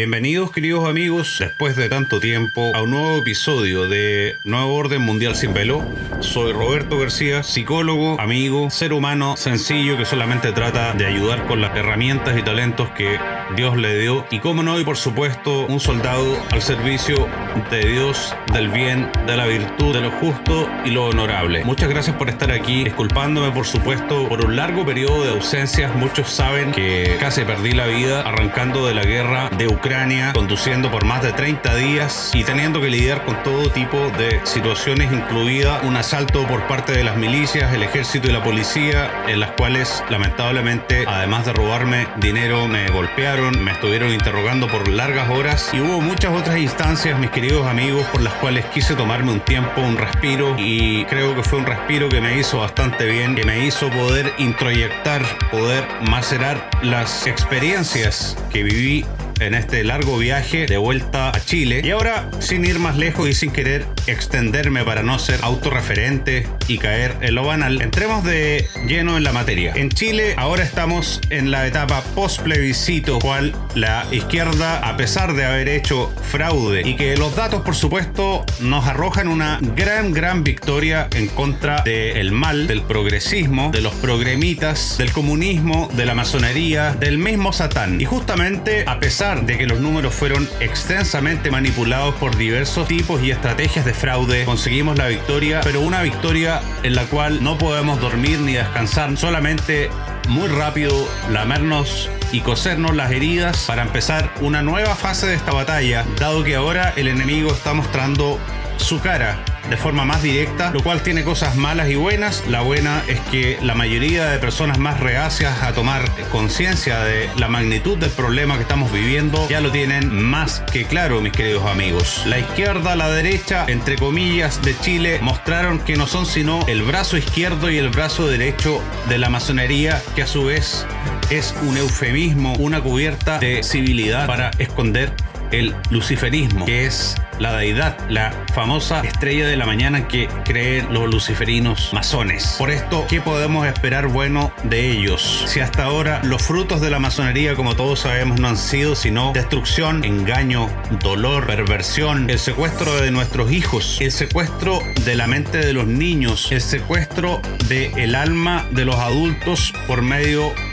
Bienvenidos queridos amigos, después de tanto tiempo, a un nuevo episodio de Nuevo Orden Mundial Sin Velo. Soy Roberto García, psicólogo, amigo, ser humano sencillo que solamente trata de ayudar con las herramientas y talentos que Dios le dio. Y como no, y por supuesto, un soldado al servicio de Dios, del bien, de la virtud, de lo justo y lo honorable. Muchas gracias por estar aquí, disculpándome por supuesto por un largo periodo de ausencias. Muchos saben que casi perdí la vida arrancando de la guerra de Ucrania, conduciendo por más de 30 días y teniendo que lidiar con todo tipo de situaciones, incluida un asalto por parte de las milicias, el ejército y la policía, en las cuales lamentablemente, además de robarme dinero, me golpearon, me estuvieron interrogando por largas horas y hubo muchas otras instancias, mis queridos amigos, por las cuales quise tomarme un tiempo, un respiro y creo que fue un respiro que me hizo bastante bien, que me hizo poder introyectar, poder macerar las experiencias que viví en este largo viaje de vuelta a Chile. Y ahora, sin ir más lejos y sin querer extenderme para no ser autorreferente y caer en lo banal, entremos de lleno en la materia. En Chile ahora estamos en la etapa post plebiscito, cual la izquierda, a pesar de haber hecho fraude y que los datos, por supuesto, nos arrojan una gran, gran victoria en contra del mal, del progresismo, de los progremitas, del comunismo, de la masonería, del mismo Satán. Y justamente, a pesar de que los números fueron extensamente manipulados por diversos tipos y estrategias de fraude, conseguimos la victoria, pero una victoria en la cual no podemos dormir ni descansar, solamente muy rápido lamernos y cosernos las heridas para empezar una nueva fase de esta batalla, dado que ahora el enemigo está mostrando su cara de forma más directa, lo cual tiene cosas malas y buenas. La buena es que la mayoría de personas más reacias a tomar conciencia de la magnitud del problema que estamos viviendo ya lo tienen más que claro, mis queridos amigos. La izquierda, la derecha, entre comillas, de Chile mostraron que no son sino el brazo izquierdo y el brazo derecho de la masonería, que a su vez es un eufemismo, una cubierta de civilidad para esconder el luciferismo, que es la deidad, la famosa estrella de la mañana que creen los luciferinos masones. Por esto, ¿qué podemos esperar bueno de ellos? Si hasta ahora los frutos de la masonería, como todos sabemos, no han sido sino destrucción, engaño, dolor, perversión, el secuestro de nuestros hijos, el secuestro de la mente de los niños, el secuestro del el alma de los adultos por medio de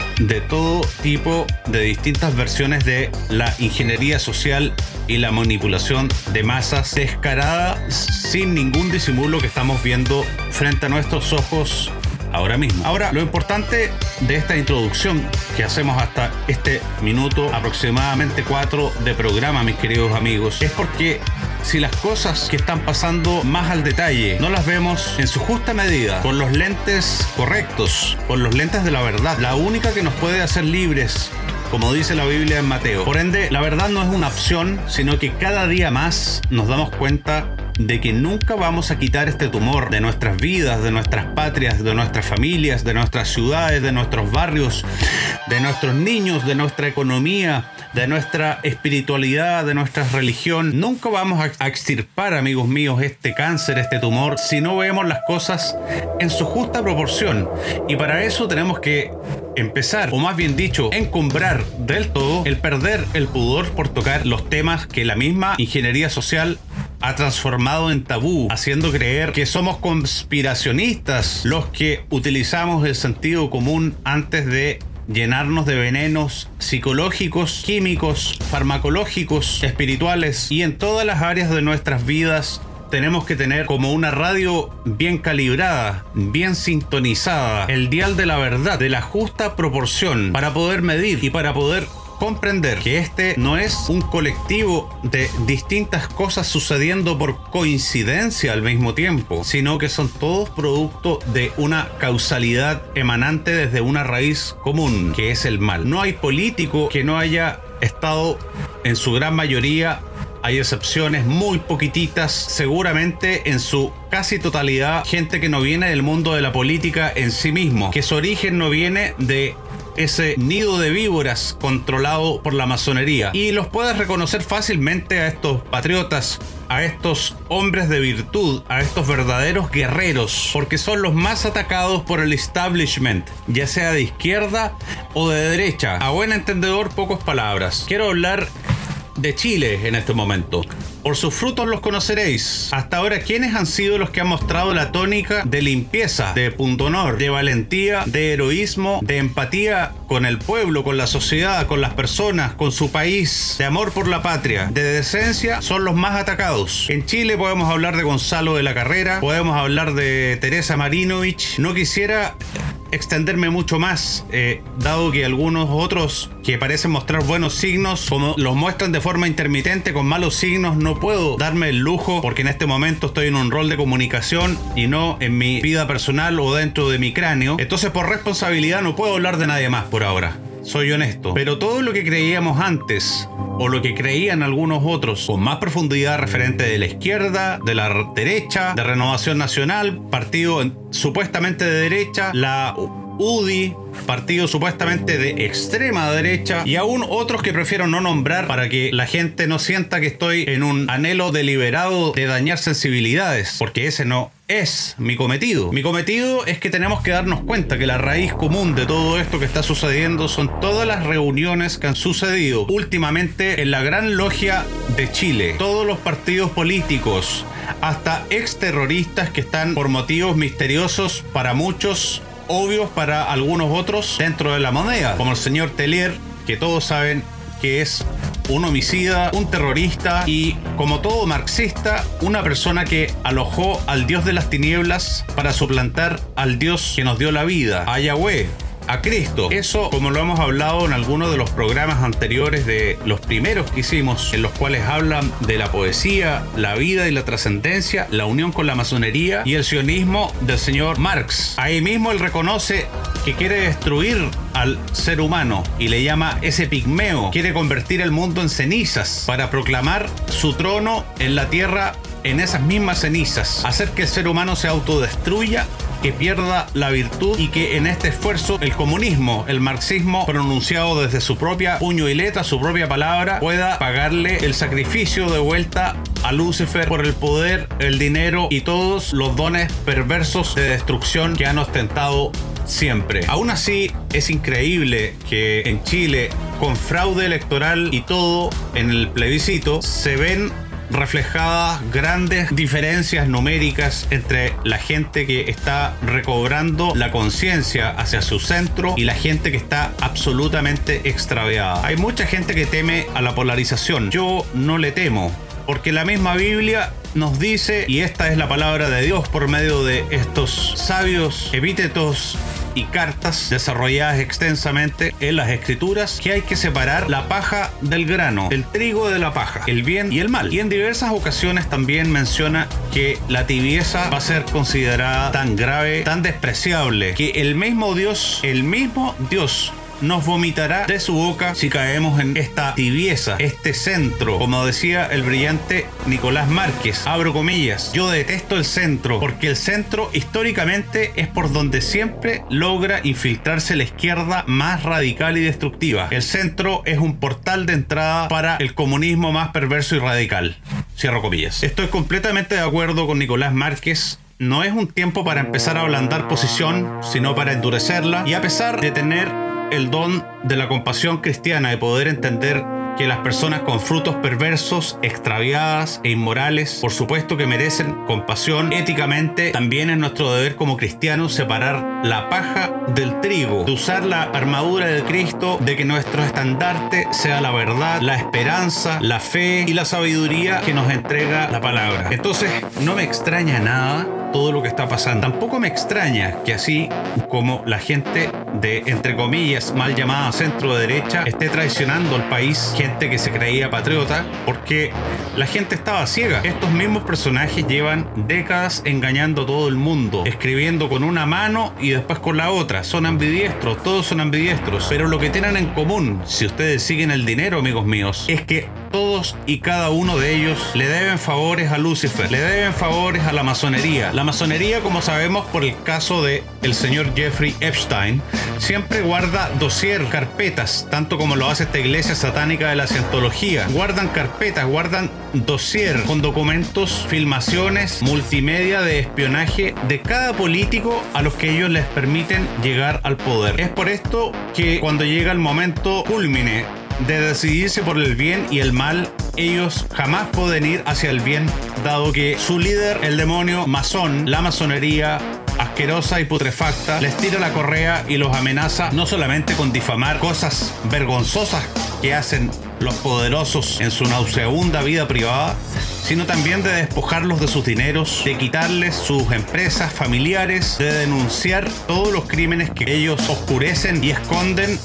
todo tipo de distintas versiones de la ingeniería social y la manipulación de masas descarada sin ningún disimulo que estamos viendo frente a nuestros ojos ahora mismo. Ahora, lo importante de esta introducción que hacemos hasta este minuto, aproximadamente 4 de programa, mis queridos amigos, es porque si las cosas que están pasando más al detalle no las vemos en su justa medida, con los lentes correctos, con los lentes de la verdad, la única que nos puede hacer libres como dice la Biblia en Mateo. Por ende, la verdad no es una opción, sino que cada día más nos damos cuenta de que nunca vamos a quitar este tumor de nuestras vidas, de nuestras patrias, de nuestras familias, de nuestras ciudades, de nuestros barrios, de nuestros niños, de nuestra economía, de nuestra espiritualidad, de nuestra religión. Nunca vamos a extirpar, amigos míos, este cáncer, este tumor, si no vemos las cosas en su justa proporción. Y para eso tenemos que empezar, o más bien dicho, encumbrar del todo el perder el pudor por tocar los temas que la misma ingeniería social ha transformado en tabú, haciendo creer que somos conspiracionistas los que utilizamos el sentido común antes de llenarnos de venenos psicológicos, químicos, farmacológicos, espirituales y en todas las áreas de nuestras vidas tenemos que tener como una radio bien calibrada, bien sintonizada, el dial de la verdad, de la justa proporción, para poder medir y para poder comprender que este no es un colectivo de distintas cosas sucediendo por coincidencia al mismo tiempo, sino que son todos producto de una causalidad emanante desde una raíz común, que es el mal. No hay político que no haya estado en su gran mayoría hay excepciones muy poquititas, seguramente en su casi totalidad, gente que no viene del mundo de la política en sí mismo, que su origen no viene de ese nido de víboras controlado por la masonería. Y los puedes reconocer fácilmente a estos patriotas, a estos hombres de virtud, a estos verdaderos guerreros, porque son los más atacados por el establishment, ya sea de izquierda o de derecha. A buen entendedor, pocas palabras. Quiero hablar de Chile en este momento. Por sus frutos los conoceréis. Hasta ahora, ¿quiénes han sido los que han mostrado la tónica de limpieza, de punto honor, de valentía, de heroísmo, de empatía con el pueblo, con la sociedad, con las personas, con su país, de amor por la patria, de decencia, son los más atacados? En Chile podemos hablar de Gonzalo de la Carrera, podemos hablar de Teresa Marinovich. No quisiera extenderme mucho más, eh, dado que algunos otros que parecen mostrar buenos signos, como los muestran de forma intermitente con malos signos, no puedo darme el lujo porque en este momento estoy en un rol de comunicación y no en mi vida personal o dentro de mi cráneo. Entonces por responsabilidad no puedo hablar de nadie más por ahora. Soy honesto. Pero todo lo que creíamos antes, o lo que creían algunos otros, con más profundidad referente de la izquierda, de la derecha, de Renovación Nacional, partido supuestamente de derecha, la UDI, partido supuestamente de extrema derecha y aún otros que prefiero no nombrar para que la gente no sienta que estoy en un anhelo deliberado de dañar sensibilidades, porque ese no es mi cometido. Mi cometido es que tenemos que darnos cuenta que la raíz común de todo esto que está sucediendo son todas las reuniones que han sucedido últimamente en la gran logia de Chile. Todos los partidos políticos, hasta exterroristas que están por motivos misteriosos para muchos obvios para algunos otros dentro de la moneda, como el señor Telier, que todos saben que es un homicida, un terrorista y, como todo marxista, una persona que alojó al dios de las tinieblas para suplantar al dios que nos dio la vida, a Yahweh a Cristo. Eso, como lo hemos hablado en algunos de los programas anteriores de los primeros que hicimos, en los cuales hablan de la poesía, la vida y la trascendencia, la unión con la masonería y el sionismo del señor Marx. Ahí mismo él reconoce que quiere destruir al ser humano y le llama ese pigmeo. Quiere convertir el mundo en cenizas para proclamar su trono en la tierra en esas mismas cenizas. Hacer que el ser humano se autodestruya que pierda la virtud y que en este esfuerzo el comunismo, el marxismo pronunciado desde su propia puño y letra, su propia palabra, pueda pagarle el sacrificio de vuelta a Lucifer por el poder, el dinero y todos los dones perversos de destrucción que han ostentado siempre. Aún así, es increíble que en Chile, con fraude electoral y todo en el plebiscito, se ven reflejadas grandes diferencias numéricas entre la gente que está recobrando la conciencia hacia su centro y la gente que está absolutamente extraviada. Hay mucha gente que teme a la polarización. Yo no le temo, porque la misma Biblia nos dice, y esta es la palabra de Dios por medio de estos sabios epítetos y cartas desarrolladas extensamente en las escrituras que hay que separar la paja del grano, el trigo de la paja, el bien y el mal. Y en diversas ocasiones también menciona que la tibieza va a ser considerada tan grave, tan despreciable, que el mismo Dios, el mismo Dios nos vomitará de su boca si caemos en esta tibieza, este centro. Como decía el brillante Nicolás Márquez, abro comillas, yo detesto el centro porque el centro históricamente es por donde siempre logra infiltrarse la izquierda más radical y destructiva. El centro es un portal de entrada para el comunismo más perverso y radical. Cierro comillas. Estoy completamente de acuerdo con Nicolás Márquez no es un tiempo para empezar a ablandar posición, sino para endurecerla. Y a pesar de tener el don de la compasión cristiana, de poder entender que las personas con frutos perversos, extraviadas e inmorales, por supuesto que merecen compasión. Éticamente, también es nuestro deber como cristianos separar la paja del trigo, de usar la armadura de Cristo, de que nuestro estandarte sea la verdad, la esperanza, la fe y la sabiduría que nos entrega la palabra. Entonces, no me extraña nada todo lo que está pasando. Tampoco me extraña que así como la gente de, entre comillas, mal llamada centro derecha, esté traicionando al país, gente que se creía patriota, porque la gente estaba ciega. Estos mismos personajes llevan décadas engañando a todo el mundo, escribiendo con una mano y después con la otra. Son ambidiestros, todos son ambidiestros. Pero lo que tienen en común, si ustedes siguen el dinero, amigos míos, es que todos y cada uno de ellos le deben favores a Lucifer, le deben favores a la masonería. La masonería, como sabemos por el caso de el señor Jeffrey Epstein, siempre guarda dossier, carpetas, tanto como lo hace esta iglesia satánica de la cientología. Guardan carpetas, guardan dossier con documentos, filmaciones, multimedia de espionaje de cada político a los que ellos les permiten llegar al poder. Es por esto que cuando llega el momento culmine de decidirse por el bien y el mal, ellos jamás pueden ir hacia el bien, dado que su líder, el demonio masón, la masonería, asquerosa y putrefacta, les tira la correa y los amenaza no solamente con difamar cosas vergonzosas que hacen los poderosos en su nauseabunda vida privada, sino también de despojarlos de sus dineros, de quitarles sus empresas familiares, de denunciar todos los crímenes que ellos oscurecen y esconden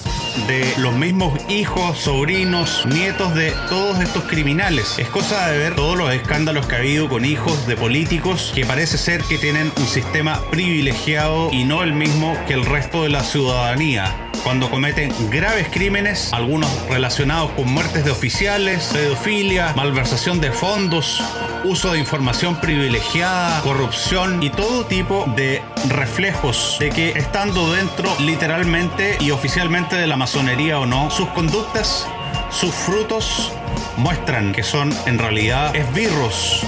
de los mismos hijos, sobrinos, nietos de todos estos criminales. Es cosa de ver todos los escándalos que ha habido con hijos de políticos que parece ser que tienen un sistema privilegiado y no el mismo que el resto de la ciudadanía cuando cometen graves crímenes, algunos relacionados con muertes de oficiales, pedofilia, malversación de fondos, uso de información privilegiada, corrupción y todo tipo de reflejos de que estando dentro literalmente y oficialmente de la masonería o no, sus conductas, sus frutos muestran que son en realidad esbirros,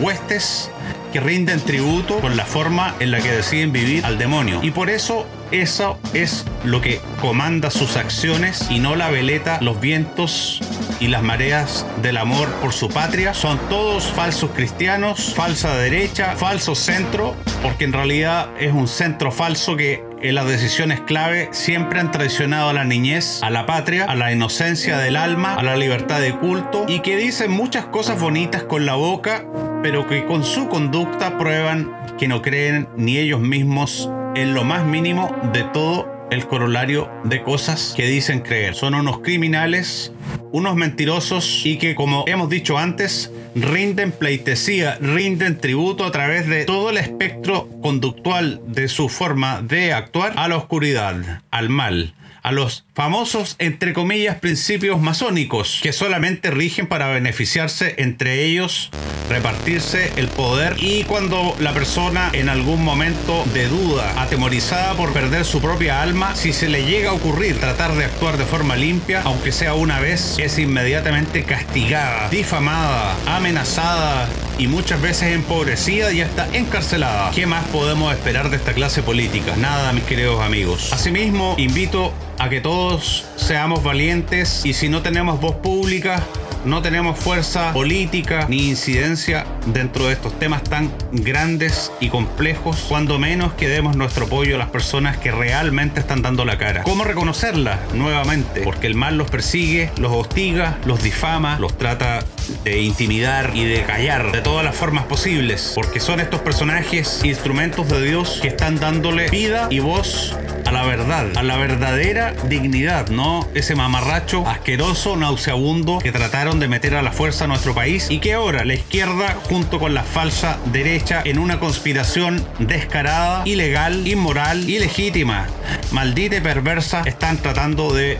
huestes que rinden tributo con la forma en la que deciden vivir al demonio. Y por eso eso es lo que comanda sus acciones y no la veleta, los vientos y las mareas del amor por su patria. Son todos falsos cristianos, falsa derecha, falso centro, porque en realidad es un centro falso que en las decisiones clave siempre han traicionado a la niñez, a la patria, a la inocencia del alma, a la libertad de culto y que dicen muchas cosas bonitas con la boca, pero que con su conducta prueban que no creen ni ellos mismos en lo más mínimo de todo el corolario de cosas que dicen creer. Son unos criminales, unos mentirosos y que, como hemos dicho antes, rinden pleitesía, rinden tributo a través de todo el espectro conductual de su forma de actuar a la oscuridad, al mal a los famosos, entre comillas, principios masónicos, que solamente rigen para beneficiarse entre ellos, repartirse el poder y cuando la persona en algún momento de duda, atemorizada por perder su propia alma, si se le llega a ocurrir tratar de actuar de forma limpia, aunque sea una vez, es inmediatamente castigada, difamada, amenazada y muchas veces empobrecida y hasta encarcelada. ¿Qué más podemos esperar de esta clase política? Nada, mis queridos amigos. Asimismo, invito a que todos seamos valientes y si no tenemos voz pública, no tenemos fuerza política ni incidencia dentro de estos temas tan grandes y complejos, cuando menos que demos nuestro apoyo a las personas que realmente están dando la cara. ¿Cómo reconocerlas? Nuevamente, porque el mal los persigue, los hostiga, los difama, los trata de intimidar y de callar de todas las formas posibles, porque son estos personajes instrumentos de Dios que están dándole vida y voz a la verdad, a la verdadera dignidad, no ese mamarracho asqueroso, nauseabundo que trataron de meter a la fuerza a nuestro país y que ahora la izquierda junto con la falsa derecha en una conspiración descarada, ilegal, inmoral, ilegítima, maldita y perversa están tratando de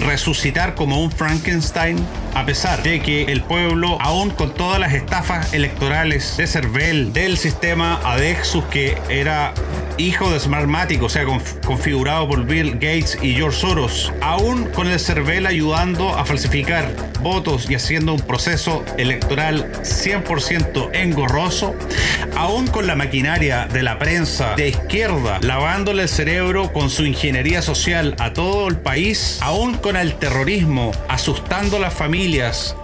resucitar como un Frankenstein, a pesar de que el pueblo, aún con todas las estafas electorales de Cervel, del sistema Adexus que era hijo de Smartmatic, o sea, configurado por Bill Gates y George Soros, aún con el Cervel ayudando a falsificar votos y haciendo un proceso electoral 100% engorroso, aún con la maquinaria de la prensa de izquierda lavándole el cerebro con su ingeniería social a todo el país, aún con el terrorismo asustando a las familias,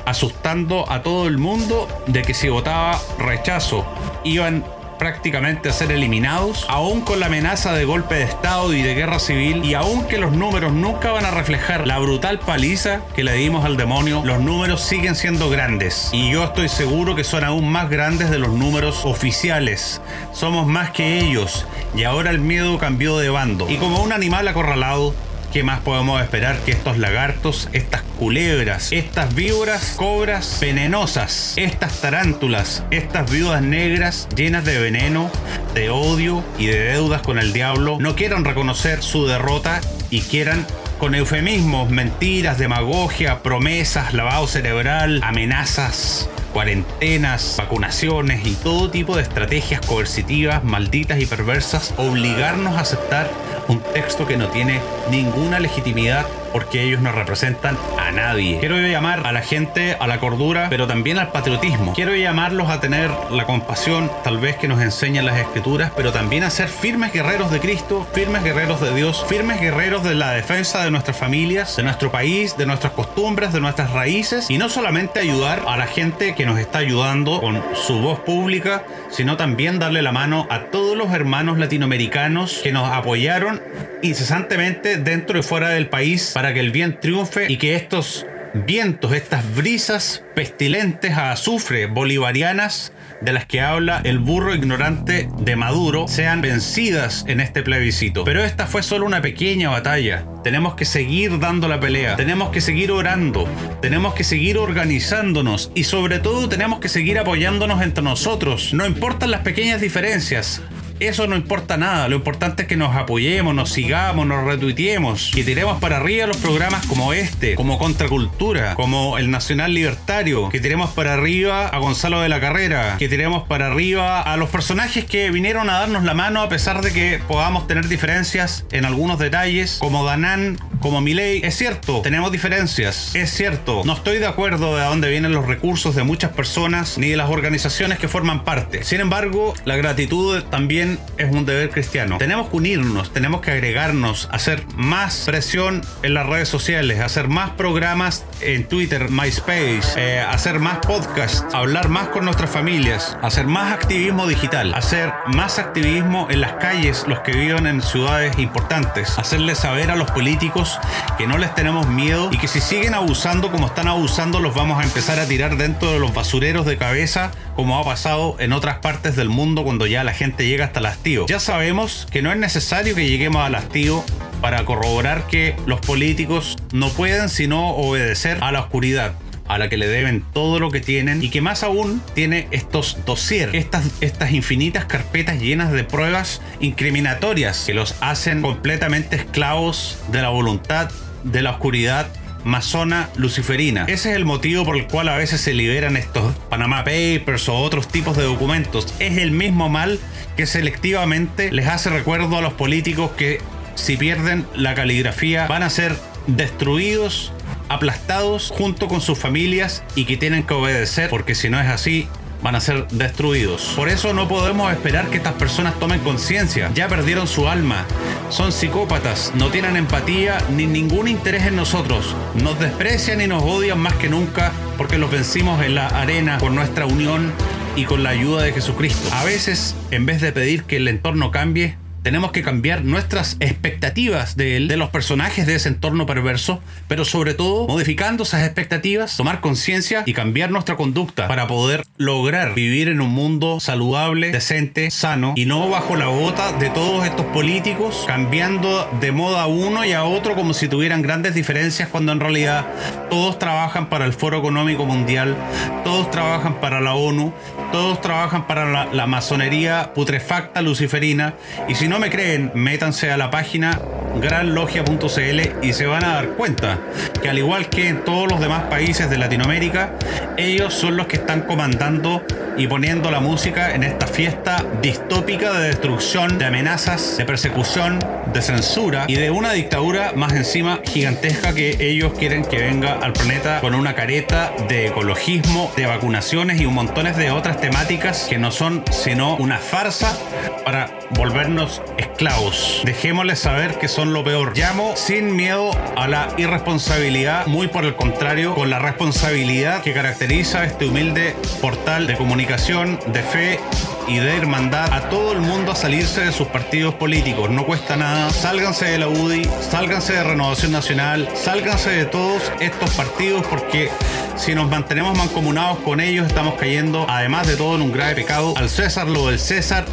asustando a todo el mundo de que si votaba rechazo iban prácticamente a ser eliminados, aún con la amenaza de golpe de Estado y de guerra civil, y aún que los números nunca van a reflejar la brutal paliza que le dimos al demonio, los números siguen siendo grandes. Y yo estoy seguro que son aún más grandes de los números oficiales. Somos más que ellos, y ahora el miedo cambió de bando. Y como un animal acorralado, ¿Qué más podemos esperar que estos lagartos, estas culebras, estas víboras, cobras venenosas, estas tarántulas, estas viudas negras llenas de veneno, de odio y de deudas con el diablo no quieran reconocer su derrota y quieran con eufemismos, mentiras, demagogia, promesas, lavado cerebral, amenazas, cuarentenas, vacunaciones y todo tipo de estrategias coercitivas, malditas y perversas, obligarnos a aceptar un texto que no tiene ninguna legitimidad porque ellos no representan a nadie. Quiero llamar a la gente a la cordura, pero también al patriotismo. Quiero llamarlos a tener la compasión, tal vez que nos enseñan las escrituras, pero también a ser firmes guerreros de Cristo, firmes guerreros de Dios, firmes guerreros de la defensa de nuestras familias, de nuestro país, de nuestras costumbres, de nuestras raíces, y no solamente ayudar a la gente que nos está ayudando con su voz pública, sino también darle la mano a todos los hermanos latinoamericanos que nos apoyaron incesantemente dentro y fuera del país para que el bien triunfe y que estos vientos, estas brisas pestilentes a azufre bolivarianas de las que habla el burro ignorante de Maduro sean vencidas en este plebiscito. Pero esta fue solo una pequeña batalla. Tenemos que seguir dando la pelea, tenemos que seguir orando, tenemos que seguir organizándonos y sobre todo tenemos que seguir apoyándonos entre nosotros. No importan las pequeñas diferencias, eso no importa nada. Lo importante es que nos apoyemos, nos sigamos, nos retuiteemos, que tiremos para arriba los programas como este, como Contracultura, como el Nacional Libertario, que tiremos para arriba a Gonzalo de la Carrera, que tiremos para arriba a los personajes que vinieron a darnos la mano a pesar de que podamos tener diferencias en algunos detalles, como Danán, como Milei. Es cierto, tenemos diferencias. Es cierto, no estoy de acuerdo de dónde vienen los recursos de muchas personas ni de las organizaciones que forman parte. Sin embargo, la gratitud también es un deber cristiano. Tenemos que unirnos, tenemos que agregarnos, hacer más presión en las redes sociales, hacer más programas en Twitter, MySpace, eh, hacer más podcasts, hablar más con nuestras familias, hacer más activismo digital, hacer más activismo en las calles, los que viven en ciudades importantes, hacerles saber a los políticos que no les tenemos miedo y que si siguen abusando como están abusando los vamos a empezar a tirar dentro de los basureros de cabeza como ha pasado en otras partes del mundo cuando ya la gente llega hasta el hastío. Ya sabemos que no es necesario que lleguemos al hastío para corroborar que los políticos no pueden sino obedecer a la oscuridad a la que le deben todo lo que tienen y que más aún tiene estos dossiers, estas, estas infinitas carpetas llenas de pruebas incriminatorias que los hacen completamente esclavos de la voluntad de la oscuridad masona luciferina. Ese es el motivo por el cual a veces se liberan estos Panama Papers o otros tipos de documentos. Es el mismo mal que selectivamente les hace recuerdo a los políticos que si pierden la caligrafía van a ser destruidos, aplastados junto con sus familias y que tienen que obedecer porque si no es así van a ser destruidos. Por eso no podemos esperar que estas personas tomen conciencia. Ya perdieron su alma. Son psicópatas, no tienen empatía ni ningún interés en nosotros. Nos desprecian y nos odian más que nunca porque los vencimos en la arena con nuestra unión y con la ayuda de Jesucristo. A veces, en vez de pedir que el entorno cambie, tenemos que cambiar nuestras expectativas de él, de los personajes de ese entorno perverso, pero sobre todo modificando esas expectativas, tomar conciencia y cambiar nuestra conducta para poder lograr vivir en un mundo saludable, decente, sano y no bajo la bota de todos estos políticos cambiando de moda a uno y a otro como si tuvieran grandes diferencias cuando en realidad todos trabajan para el Foro Económico Mundial, todos trabajan para la ONU, todos trabajan para la, masonería putrefacta luciferina y si no me creen, métanse a la página granlogia.cl y se van a dar cuenta que al igual que en todos los demás países de Latinoamérica, ellos son los que están comandando y poniendo la música en esta fiesta distópica de destrucción, de amenazas, de persecución, de censura y de una dictadura más encima gigantesca que ellos quieren que venga al planeta con una careta de ecologismo, de vacunaciones y un montones de otras temáticas que no son sino una farsa para volvernos esclavos. Dejémosles saber que son lo peor. Llamo sin miedo a la irresponsabilidad, muy por el contrario, con la responsabilidad que caracteriza este humilde portal de comunicación, de fe y de hermandad a todo el mundo a salirse de sus partidos políticos. No cuesta nada. Sálganse de la UDI, sálganse de Renovación Nacional, sálganse de todos estos partidos porque si nos mantenemos mancomunados con ellos estamos cayendo, además de todo, en un grave pecado. Al César lo del César,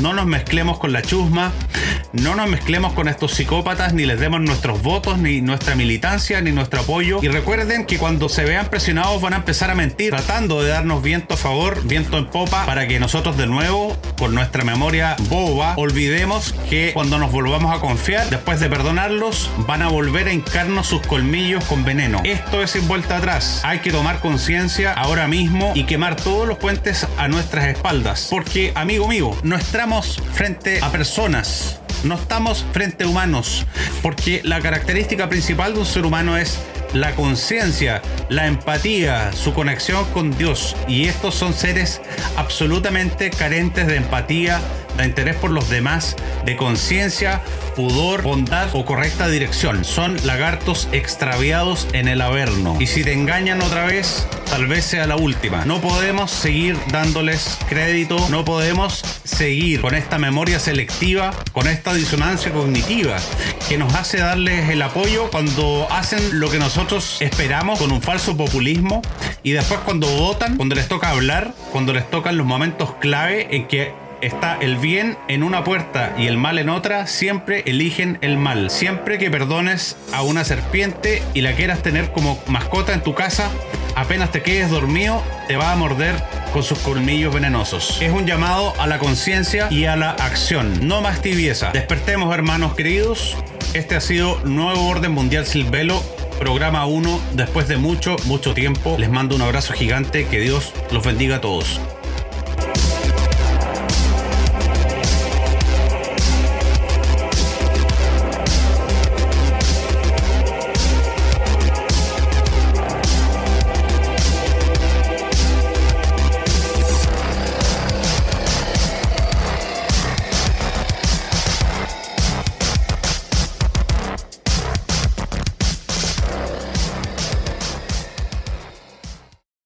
no nos mezclemos con la chusma, no nos mezclemos con estos psicópatas, ni les demos nuestros votos, ni nuestra militancia, ni nuestro apoyo. Y recuerden que cuando se vean presionados van a empezar a mentir, tratando de darnos viento a favor, viento en popa, para que nosotros de nuevo, con nuestra memoria boba, olvidemos que cuando nos volvamos a confiar, después de perdonarlos, van a volver a hincarnos sus colmillos con veneno. Esto es sin vuelta atrás. Hay que tomar conciencia ahora mismo y quemar todos los puentes a nuestras espaldas. Porque, amigo mío, no estamos frente a personas no estamos frente a humanos, porque la característica principal de un ser humano es la conciencia, la empatía, su conexión con Dios. Y estos son seres absolutamente carentes de empatía, de interés por los demás, de conciencia, pudor, bondad o correcta dirección. Son lagartos extraviados en el averno. Y si te engañan otra vez, tal vez sea la última. No podemos seguir dándoles crédito, no podemos seguir con esta memoria selectiva, con esta disonancia cognitiva que nos hace darles el apoyo cuando hacen lo que nosotros esperamos con un falso populismo y después cuando votan, cuando les toca hablar, cuando les tocan los momentos clave en que está el bien en una puerta y el mal en otra, siempre eligen el mal. Siempre que perdones a una serpiente y la quieras tener como mascota en tu casa, apenas te quedes dormido, te va a morder con sus colmillos venenosos. Es un llamado a la conciencia y a la acción. No más tibieza. Despertemos, hermanos queridos. Este ha sido Nuevo Orden Mundial Silvelo programa 1 después de mucho, mucho tiempo. Les mando un abrazo gigante, que Dios los bendiga a todos.